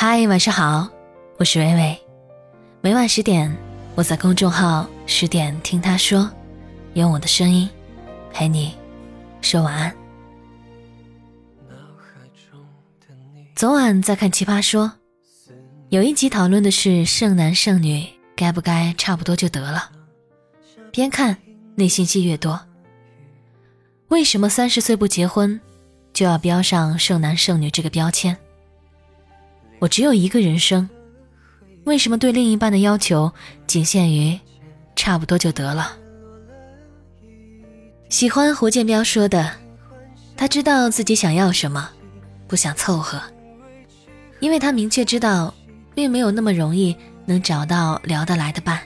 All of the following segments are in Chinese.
嗨，晚上好，我是微微。每晚十点，我在公众号“十点听他说”，用我的声音陪你说晚安。昨晚在看《奇葩说》，有一集讨论的是剩男剩女该不该差不多就得了。边看内心戏越多。为什么三十岁不结婚，就要标上剩男剩女这个标签？我只有一个人生，为什么对另一半的要求仅限于差不多就得了？喜欢胡建彪说的，他知道自己想要什么，不想凑合，因为他明确知道，并没有那么容易能找到聊得来的伴，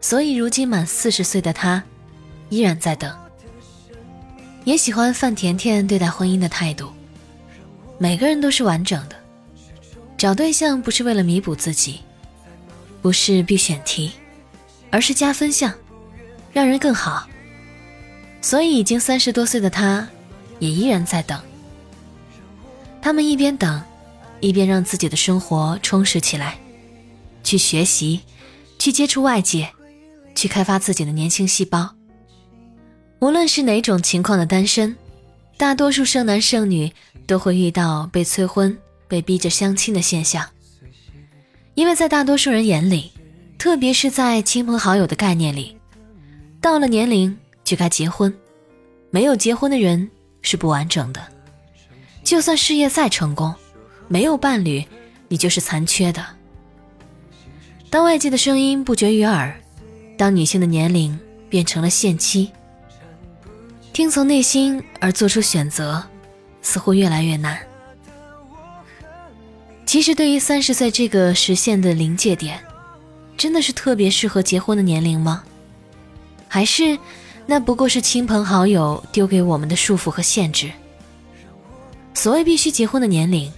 所以如今满四十岁的他，依然在等。也喜欢范甜甜对待婚姻的态度，每个人都是完整的。找对象不是为了弥补自己，不是必选题，而是加分项，让人更好。所以已经三十多岁的他，也依然在等。他们一边等，一边让自己的生活充实起来，去学习，去接触外界，去开发自己的年轻细胞。无论是哪种情况的单身，大多数剩男剩女都会遇到被催婚。被逼着相亲的现象，因为在大多数人眼里，特别是在亲朋好友的概念里，到了年龄就该结婚，没有结婚的人是不完整的。就算事业再成功，没有伴侣，你就是残缺的。当外界的声音不绝于耳，当女性的年龄变成了限期，听从内心而做出选择，似乎越来越难。其实，对于三十岁这个实现的临界点，真的是特别适合结婚的年龄吗？还是那不过是亲朋好友丢给我们的束缚和限制？所谓必须结婚的年龄，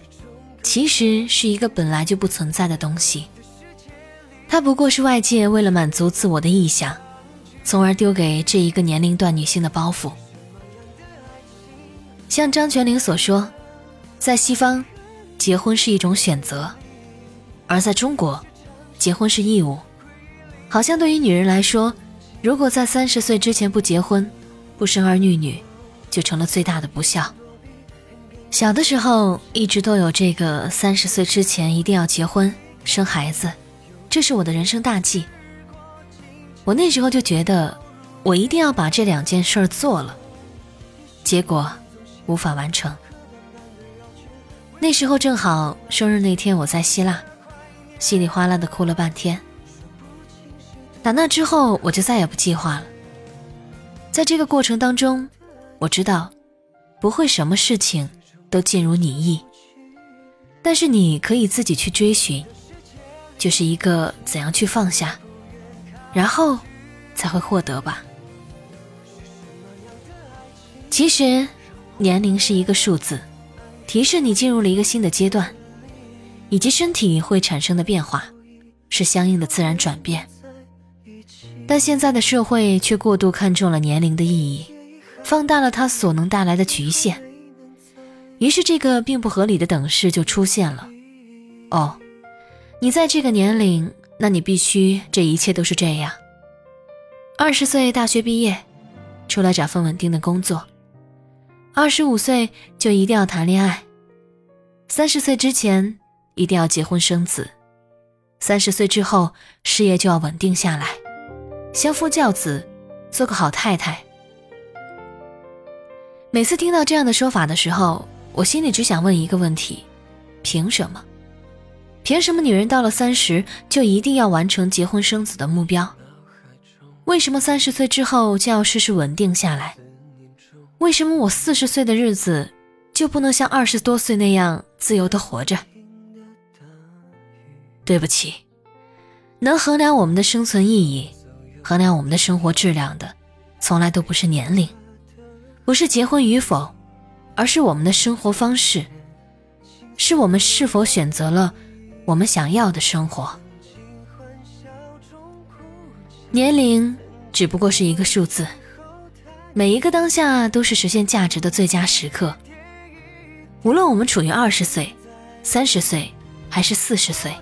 其实是一个本来就不存在的东西，它不过是外界为了满足自我的臆想，从而丢给这一个年龄段女性的包袱。像张泉灵所说，在西方。结婚是一种选择，而在中国，结婚是义务。好像对于女人来说，如果在三十岁之前不结婚，不生儿育女，就成了最大的不孝。小的时候一直都有这个三十岁之前一定要结婚生孩子，这是我的人生大计。我那时候就觉得，我一定要把这两件事做了，结果无法完成。那时候正好生日那天，我在希腊，稀里哗啦的哭了半天。打那之后，我就再也不计划了。在这个过程当中，我知道不会什么事情都尽如你意，但是你可以自己去追寻，就是一个怎样去放下，然后才会获得吧。其实，年龄是一个数字。提示你进入了一个新的阶段，以及身体会产生的变化，是相应的自然转变。但现在的社会却过度看重了年龄的意义，放大了它所能带来的局限，于是这个并不合理的等式就出现了。哦，你在这个年龄，那你必须这一切都是这样。二十岁大学毕业，出来找份稳定的工作。二十五岁就一定要谈恋爱，三十岁之前一定要结婚生子，三十岁之后事业就要稳定下来，相夫教子，做个好太太。每次听到这样的说法的时候，我心里只想问一个问题：凭什么？凭什么女人到了三十就一定要完成结婚生子的目标？为什么三十岁之后就要事事稳定下来？为什么我四十岁的日子就不能像二十多岁那样自由的活着？对不起，能衡量我们的生存意义、衡量我们的生活质量的，从来都不是年龄，不是结婚与否，而是我们的生活方式，是我们是否选择了我们想要的生活。年龄只不过是一个数字。每一个当下都是实现价值的最佳时刻。无论我们处于二十岁、三十岁，还是四十岁，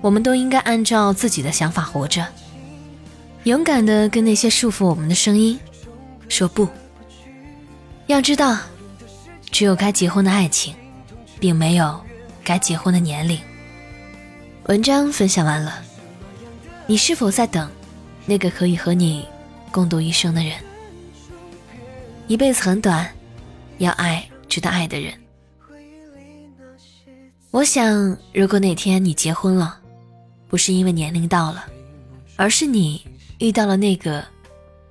我们都应该按照自己的想法活着，勇敢的跟那些束缚我们的声音说不。要知道，只有该结婚的爱情，并没有该结婚的年龄。文章分享完了，你是否在等那个可以和你共度一生的人？一辈子很短，要爱值得爱的人。我想，如果哪天你结婚了，不是因为年龄到了，而是你遇到了那个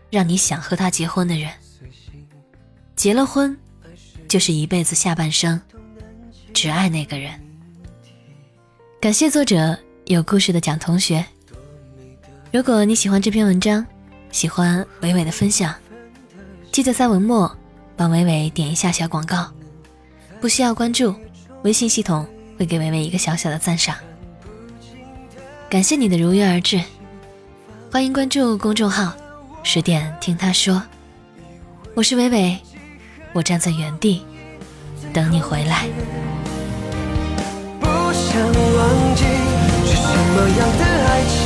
让你想和他结婚的人。结了婚，就是一辈子下半生只爱那个人。感谢作者有故事的蒋同学。如果你喜欢这篇文章，喜欢伟伟的分享，记得在文末帮伟伟点一下小广告，不需要关注，微信系统。会给伟伟一个小小的赞赏，感谢你的如约而至，欢迎关注公众号“十点听他说”，我是伟伟，我站在原地等你回来。不想忘记是什么样的爱情，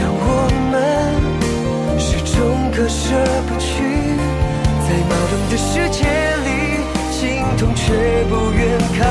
让我们始终割舍不去，的世界里，心痛却不愿看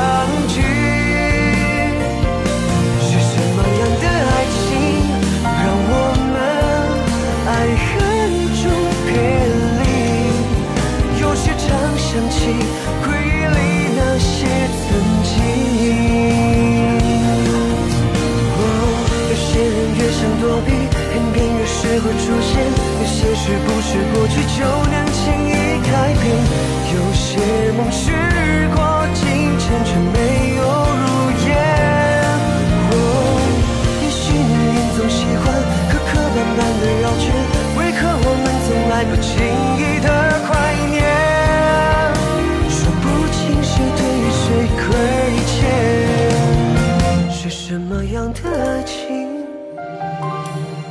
的爱情？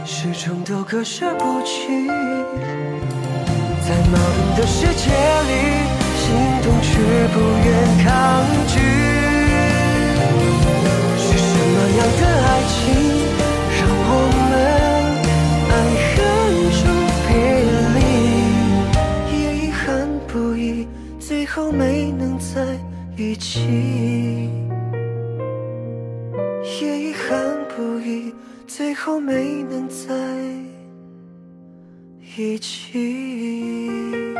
始终都割舍不去，在矛盾的世界里，心动却不愿抗拒。憾不已。最后没能在一起。